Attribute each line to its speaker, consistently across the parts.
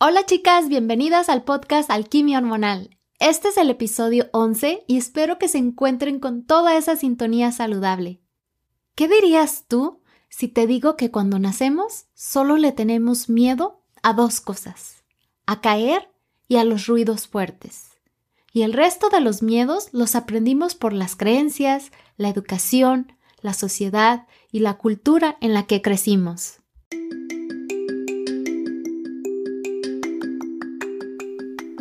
Speaker 1: Hola chicas, bienvenidas al podcast Alquimia Hormonal. Este es el episodio 11 y espero que se encuentren con toda esa sintonía saludable. ¿Qué dirías tú si te digo que cuando nacemos solo le tenemos miedo a dos cosas? A caer y a los ruidos fuertes. Y el resto de los miedos los aprendimos por las creencias, la educación, la sociedad y la cultura en la que crecimos.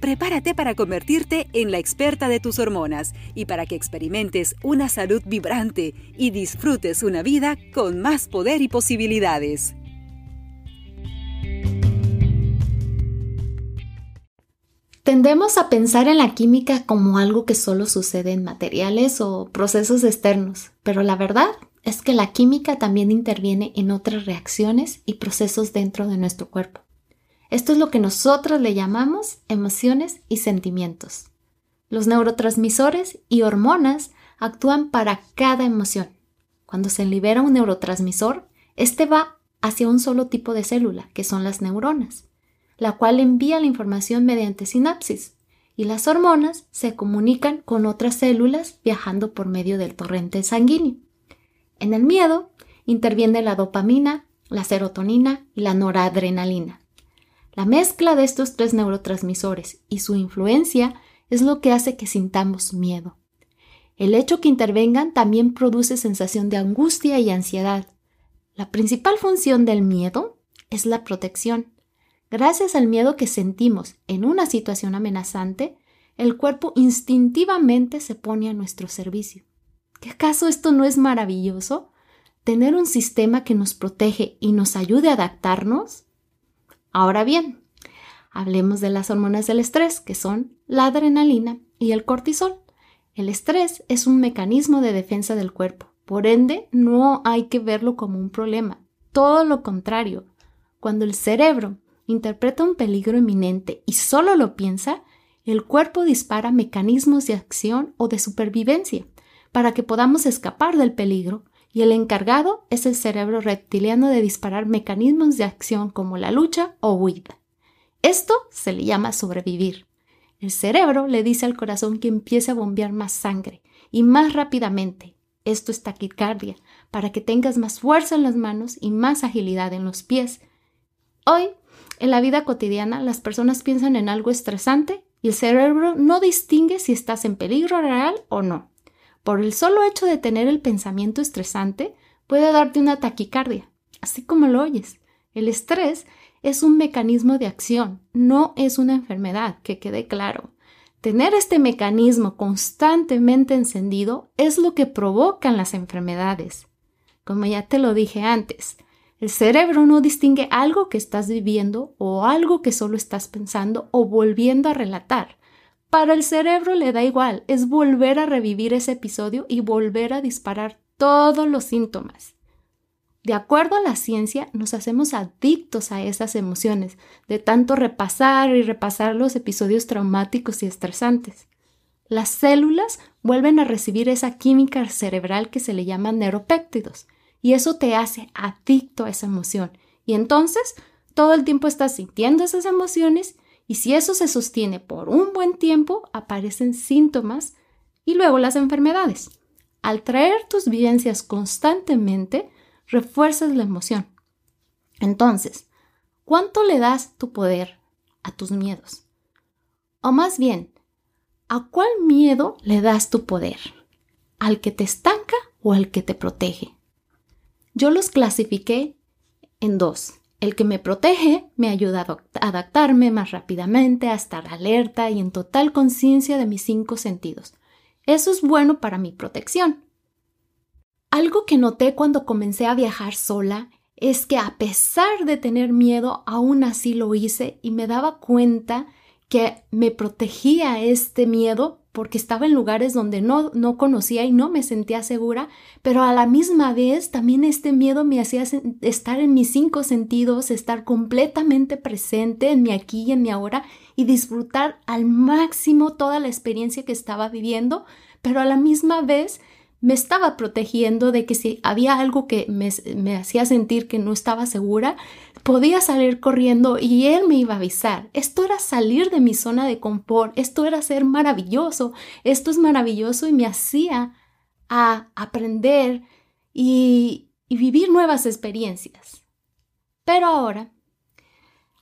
Speaker 2: prepárate para convertirte en la experta de tus hormonas y para que experimentes una salud vibrante y disfrutes una vida con más poder y posibilidades.
Speaker 1: Tendemos a pensar en la química como algo que solo sucede en materiales o procesos externos, pero la verdad es que la química también interviene en otras reacciones y procesos dentro de nuestro cuerpo. Esto es lo que nosotros le llamamos emociones y sentimientos. Los neurotransmisores y hormonas actúan para cada emoción. Cuando se libera un neurotransmisor, este va hacia un solo tipo de célula, que son las neuronas, la cual envía la información mediante sinapsis, y las hormonas se comunican con otras células viajando por medio del torrente sanguíneo. En el miedo interviene la dopamina, la serotonina y la noradrenalina. La mezcla de estos tres neurotransmisores y su influencia es lo que hace que sintamos miedo. El hecho que intervengan también produce sensación de angustia y ansiedad. La principal función del miedo es la protección. Gracias al miedo que sentimos en una situación amenazante, el cuerpo instintivamente se pone a nuestro servicio. ¿Qué acaso esto no es maravilloso? Tener un sistema que nos protege y nos ayude a adaptarnos Ahora bien, hablemos de las hormonas del estrés, que son la adrenalina y el cortisol. El estrés es un mecanismo de defensa del cuerpo, por ende no hay que verlo como un problema, todo lo contrario. Cuando el cerebro interpreta un peligro inminente y solo lo piensa, el cuerpo dispara mecanismos de acción o de supervivencia para que podamos escapar del peligro y el encargado es el cerebro reptiliano de disparar mecanismos de acción como la lucha o huida. Esto se le llama sobrevivir. El cerebro le dice al corazón que empiece a bombear más sangre y más rápidamente. Esto es taquicardia, para que tengas más fuerza en las manos y más agilidad en los pies. Hoy, en la vida cotidiana, las personas piensan en algo estresante y el cerebro no distingue si estás en peligro real o no por el solo hecho de tener el pensamiento estresante, puede darte una taquicardia, así como lo oyes. El estrés es un mecanismo de acción, no es una enfermedad, que quede claro. Tener este mecanismo constantemente encendido es lo que provocan las enfermedades. Como ya te lo dije antes, el cerebro no distingue algo que estás viviendo o algo que solo estás pensando o volviendo a relatar. Para el cerebro le da igual, es volver a revivir ese episodio y volver a disparar todos los síntomas. De acuerdo a la ciencia, nos hacemos adictos a esas emociones, de tanto repasar y repasar los episodios traumáticos y estresantes. Las células vuelven a recibir esa química cerebral que se le llama neuropéptidos, y eso te hace adicto a esa emoción. Y entonces, todo el tiempo estás sintiendo esas emociones y si eso se sostiene por un buen tiempo, aparecen síntomas y luego las enfermedades. Al traer tus vivencias constantemente, refuerzas la emoción. Entonces, ¿cuánto le das tu poder a tus miedos? O más bien, ¿a cuál miedo le das tu poder? ¿Al que te estanca o al que te protege? Yo los clasifiqué en dos. El que me protege me ayuda a adaptarme más rápidamente, a estar alerta y en total conciencia de mis cinco sentidos. Eso es bueno para mi protección. Algo que noté cuando comencé a viajar sola es que a pesar de tener miedo, aún así lo hice y me daba cuenta que me protegía este miedo porque estaba en lugares donde no, no conocía y no me sentía segura, pero a la misma vez también este miedo me hacía estar en mis cinco sentidos, estar completamente presente en mi aquí y en mi ahora y disfrutar al máximo toda la experiencia que estaba viviendo, pero a la misma vez me estaba protegiendo de que si había algo que me, hacía sentir que no estaba segura, podía salir corriendo y él me iba a avisar. Esto era salir de mi zona de confort, esto era ser maravilloso, esto es maravilloso y me hacía a aprender y, y vivir nuevas experiencias. Pero ahora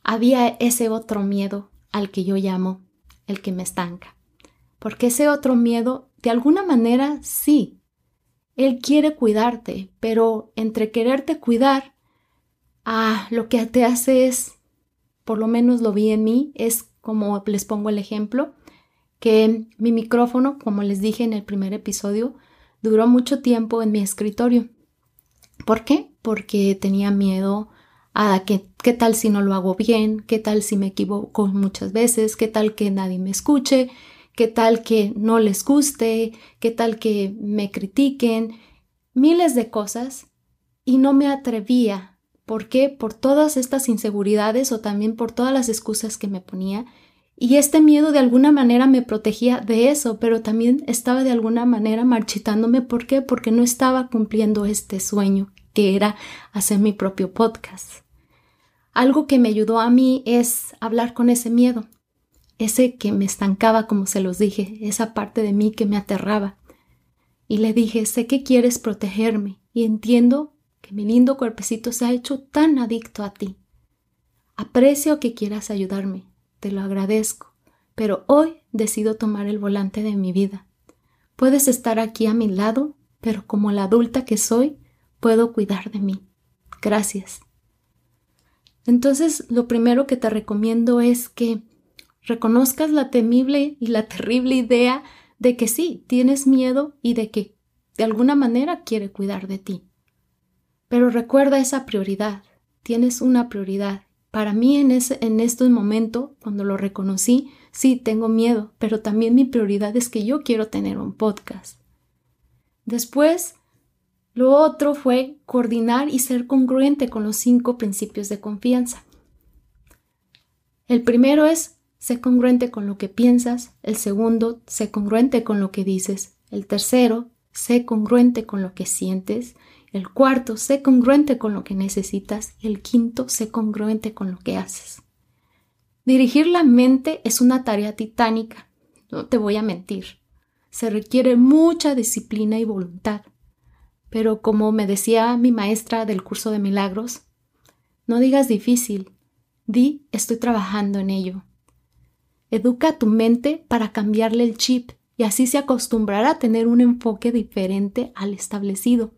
Speaker 1: había ese otro miedo al que yo llamo el que me estanca. Porque ese otro miedo, de alguna manera, sí, él quiere cuidarte, pero entre quererte cuidar, ah, lo que te hace es, por lo menos lo vi en mí, es como les pongo el ejemplo, que mi micrófono, como les dije en el primer episodio, duró mucho tiempo en mi escritorio. ¿Por qué? Porque tenía miedo a que, qué tal si no lo hago bien, qué tal si me equivoco muchas veces, qué tal que nadie me escuche, qué tal que no les guste, qué tal que me critiquen, miles de cosas y no me atrevía. ¿Por qué? Por todas estas inseguridades o también por todas las excusas que me ponía. Y este miedo de alguna manera me protegía de eso, pero también estaba de alguna manera marchitándome. ¿Por qué? Porque no estaba cumpliendo este sueño, que era hacer mi propio podcast. Algo que me ayudó a mí es hablar con ese miedo, ese que me estancaba, como se los dije, esa parte de mí que me aterraba. Y le dije, sé que quieres protegerme y entiendo que mi lindo cuerpecito se ha hecho tan adicto a ti. Aprecio que quieras ayudarme, te lo agradezco, pero hoy decido tomar el volante de mi vida. Puedes estar aquí a mi lado, pero como la adulta que soy, puedo cuidar de mí. Gracias. Entonces, lo primero que te recomiendo es que reconozcas la temible y la terrible idea de que sí, tienes miedo y de que de alguna manera quiere cuidar de ti. Pero recuerda esa prioridad, tienes una prioridad. Para mí en, ese, en este momento, cuando lo reconocí, sí, tengo miedo, pero también mi prioridad es que yo quiero tener un podcast. Después, lo otro fue coordinar y ser congruente con los cinco principios de confianza. El primero es sé congruente con lo que piensas. El segundo, sé congruente con lo que dices. El tercero, sé congruente con lo que sientes. El cuarto, sé congruente con lo que necesitas. Y el quinto, sé congruente con lo que haces. Dirigir la mente es una tarea titánica, no te voy a mentir. Se requiere mucha disciplina y voluntad. Pero como me decía mi maestra del curso de milagros, no digas difícil, di estoy trabajando en ello. Educa tu mente para cambiarle el chip y así se acostumbrará a tener un enfoque diferente al establecido.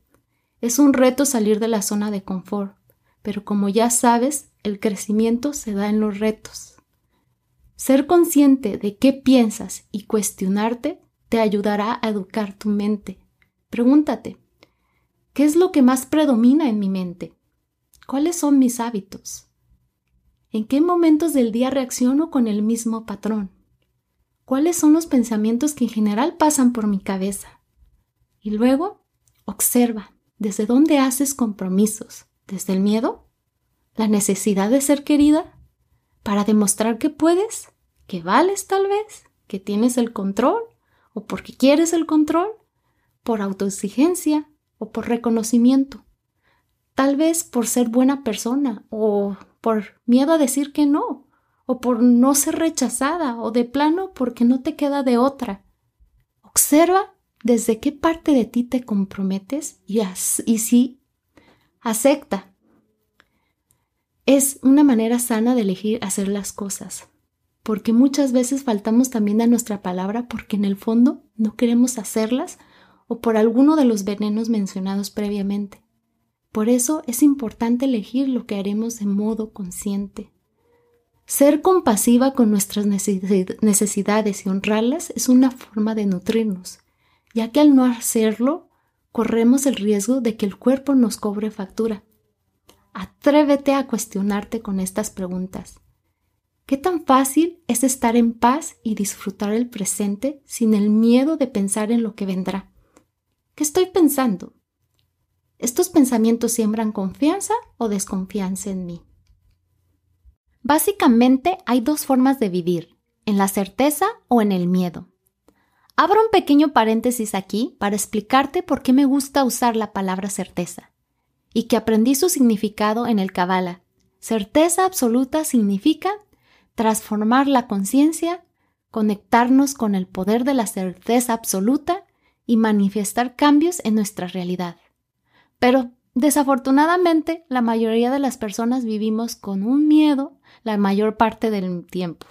Speaker 1: Es un reto salir de la zona de confort, pero como ya sabes, el crecimiento se da en los retos. Ser consciente de qué piensas y cuestionarte te ayudará a educar tu mente. Pregúntate, ¿qué es lo que más predomina en mi mente? ¿Cuáles son mis hábitos? ¿En qué momentos del día reacciono con el mismo patrón? ¿Cuáles son los pensamientos que en general pasan por mi cabeza? Y luego, observa desde dónde haces compromisos. ¿Desde el miedo? ¿La necesidad de ser querida? ¿Para demostrar que puedes? ¿Que vales tal vez? ¿Que tienes el control? ¿O porque quieres el control? ¿Por autoexigencia? ¿O por reconocimiento? Tal vez por ser buena persona o por miedo a decir que no, o por no ser rechazada, o de plano porque no te queda de otra. Observa desde qué parte de ti te comprometes y, y acepta. Es una manera sana de elegir hacer las cosas, porque muchas veces faltamos también a nuestra palabra porque en el fondo no queremos hacerlas o por alguno de los venenos mencionados previamente. Por eso es importante elegir lo que haremos de modo consciente. Ser compasiva con nuestras necesidades y honrarlas es una forma de nutrirnos, ya que al no hacerlo, corremos el riesgo de que el cuerpo nos cobre factura. Atrévete a cuestionarte con estas preguntas. ¿Qué tan fácil es estar en paz y disfrutar el presente sin el miedo de pensar en lo que vendrá? ¿Qué estoy pensando? ¿Estos pensamientos siembran confianza o desconfianza en mí? Básicamente hay dos formas de vivir, en la certeza o en el miedo. Abro un pequeño paréntesis aquí para explicarte por qué me gusta usar la palabra certeza y que aprendí su significado en el Kabbalah. Certeza absoluta significa transformar la conciencia, conectarnos con el poder de la certeza absoluta y manifestar cambios en nuestra realidad. Pero desafortunadamente la mayoría de las personas vivimos con un miedo la mayor parte del tiempo.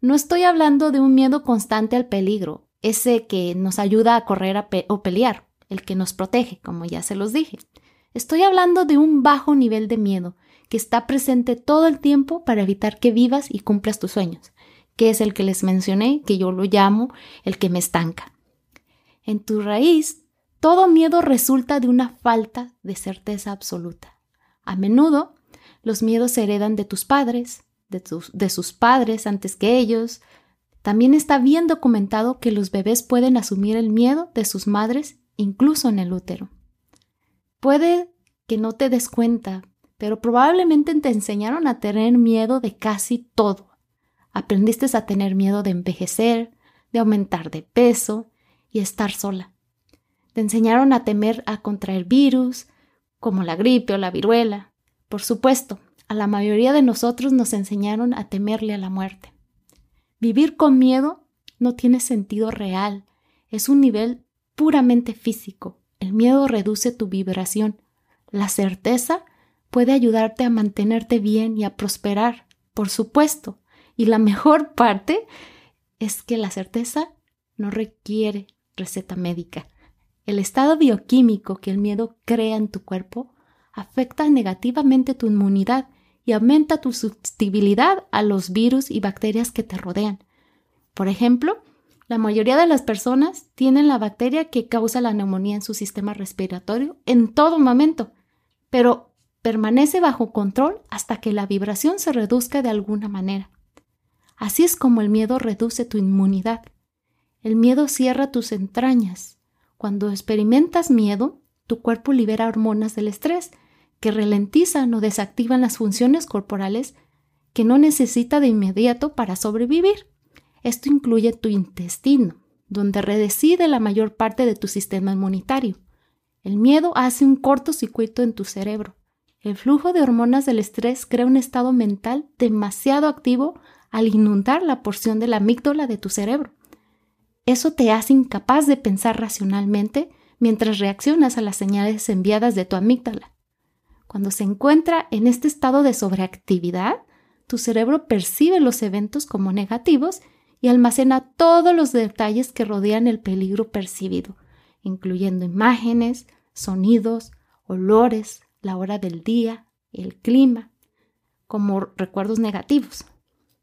Speaker 1: No estoy hablando de un miedo constante al peligro, ese que nos ayuda a correr o pelear, el que nos protege, como ya se los dije. Estoy hablando de un bajo nivel de miedo que está presente todo el tiempo para evitar que vivas y cumplas tus sueños, que es el que les mencioné, que yo lo llamo el que me estanca. En tu raíz, todo miedo resulta de una falta de certeza absoluta. A menudo, los miedos se heredan de tus padres, de, de sus padres antes que ellos. También está bien documentado que los bebés pueden asumir el miedo de sus madres incluso en el útero. Puede que no te des cuenta, pero probablemente te enseñaron a tener miedo de casi todo. Aprendiste a tener miedo de envejecer, de aumentar de peso y estar sola. Te enseñaron a temer a contraer virus, como la gripe o la viruela. Por supuesto, a la mayoría de nosotros nos enseñaron a temerle a la muerte. Vivir con miedo no tiene sentido real, es un nivel puramente físico, el miedo reduce tu vibración. La certeza puede ayudarte a mantenerte bien y a prosperar, por supuesto. Y la mejor parte es que la certeza no requiere receta médica. El estado bioquímico que el miedo crea en tu cuerpo afecta negativamente tu inmunidad y aumenta tu susceptibilidad a los virus y bacterias que te rodean. Por ejemplo, la mayoría de las personas tienen la bacteria que causa la neumonía en su sistema respiratorio en todo momento, pero permanece bajo control hasta que la vibración se reduzca de alguna manera. Así es como el miedo reduce tu inmunidad. El miedo cierra tus entrañas. Cuando experimentas miedo, tu cuerpo libera hormonas del estrés que ralentizan o desactivan las funciones corporales que no necesita de inmediato para sobrevivir. Esto incluye tu intestino, donde reside la mayor parte de tu sistema inmunitario. El miedo hace un cortocircuito en tu cerebro. El flujo de hormonas del estrés crea un estado mental demasiado activo al inundar la porción de la amígdala de tu cerebro. Eso te hace incapaz de pensar racionalmente mientras reaccionas a las señales enviadas de tu amígdala. Cuando se encuentra en este estado de sobreactividad, tu cerebro percibe los eventos como negativos y almacena todos los detalles que rodean el peligro percibido, incluyendo imágenes, sonidos, olores, la hora del día, el clima, como recuerdos negativos.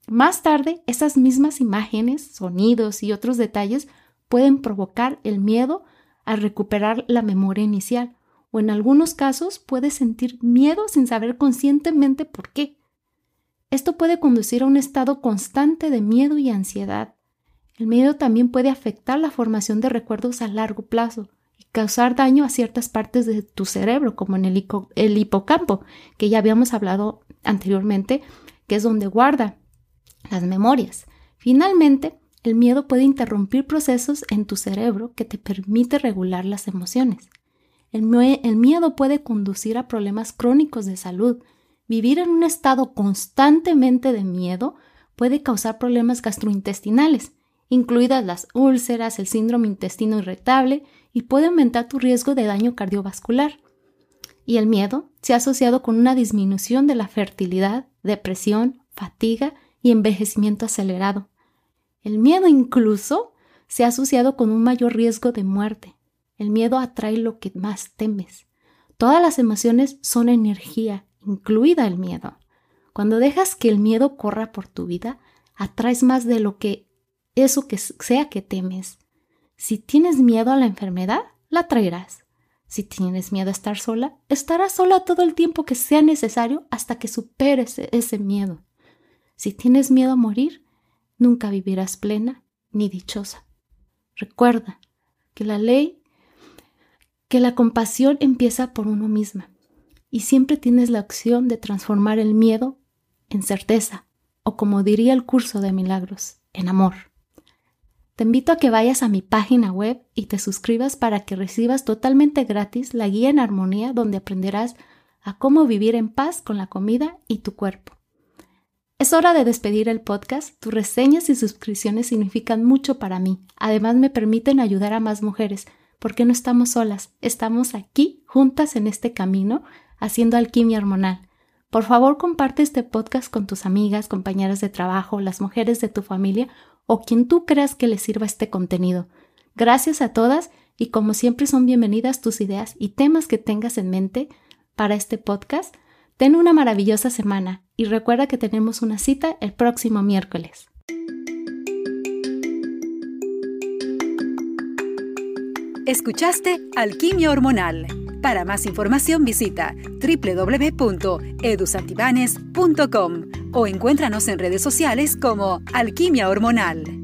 Speaker 1: Más tarde, esas mismas imágenes, sonidos y otros detalles pueden provocar el miedo a recuperar la memoria inicial, o en algunos casos puedes sentir miedo sin saber conscientemente por qué. Esto puede conducir a un estado constante de miedo y ansiedad. El miedo también puede afectar la formación de recuerdos a largo plazo y causar daño a ciertas partes de tu cerebro, como en el, el hipocampo, que ya habíamos hablado anteriormente, que es donde guarda las memorias. Finalmente, el miedo puede interrumpir procesos en tu cerebro que te permite regular las emociones. el, miedo puede conducir a problemas crónicos de salud, Vivir en un estado constantemente de miedo puede causar problemas gastrointestinales, incluidas las úlceras, el síndrome intestino irritable y puede aumentar tu riesgo de daño cardiovascular. Y el miedo se ha asociado con una disminución de la fertilidad, depresión, fatiga y envejecimiento acelerado. El miedo incluso se ha asociado con un mayor riesgo de muerte. El miedo atrae lo que más temes. Todas las emociones son energía incluida el miedo. Cuando dejas que el miedo corra por tu vida, atraes más de lo que eso que sea que temes. Si tienes miedo a la enfermedad, la traerás. Si tienes miedo a estar sola, estarás sola todo el tiempo que sea necesario hasta que superes ese miedo. Si tienes miedo a morir, nunca vivirás plena ni dichosa. Recuerda que la ley, que la compasión empieza por uno misma y siempre tienes la opción de transformar el miedo en certeza o como diría el curso de milagros, en amor. Te invito a que vayas a mi página web y te suscribas para que recibas totalmente gratis la guía en armonía donde aprenderás a cómo vivir en paz con la comida y tu cuerpo. Es hora de despedir el podcast. Tus reseñas y suscripciones significan mucho para mí. Además me permiten ayudar a más mujeres, porque no estamos solas, estamos aquí juntas en este camino haciendo alquimia hormonal. Por favor, comparte este podcast con tus amigas, compañeras de trabajo, las mujeres de tu familia o quien tú creas que les sirva este contenido. Gracias a todas y como siempre son bienvenidas tus ideas y temas que tengas en mente para este podcast. Ten una maravillosa semana y recuerda que tenemos una cita el próximo miércoles.
Speaker 2: Escuchaste Alquimia Hormonal. Para más información visita www.edusantibanes.com o encuéntranos en redes sociales como Alquimia Hormonal.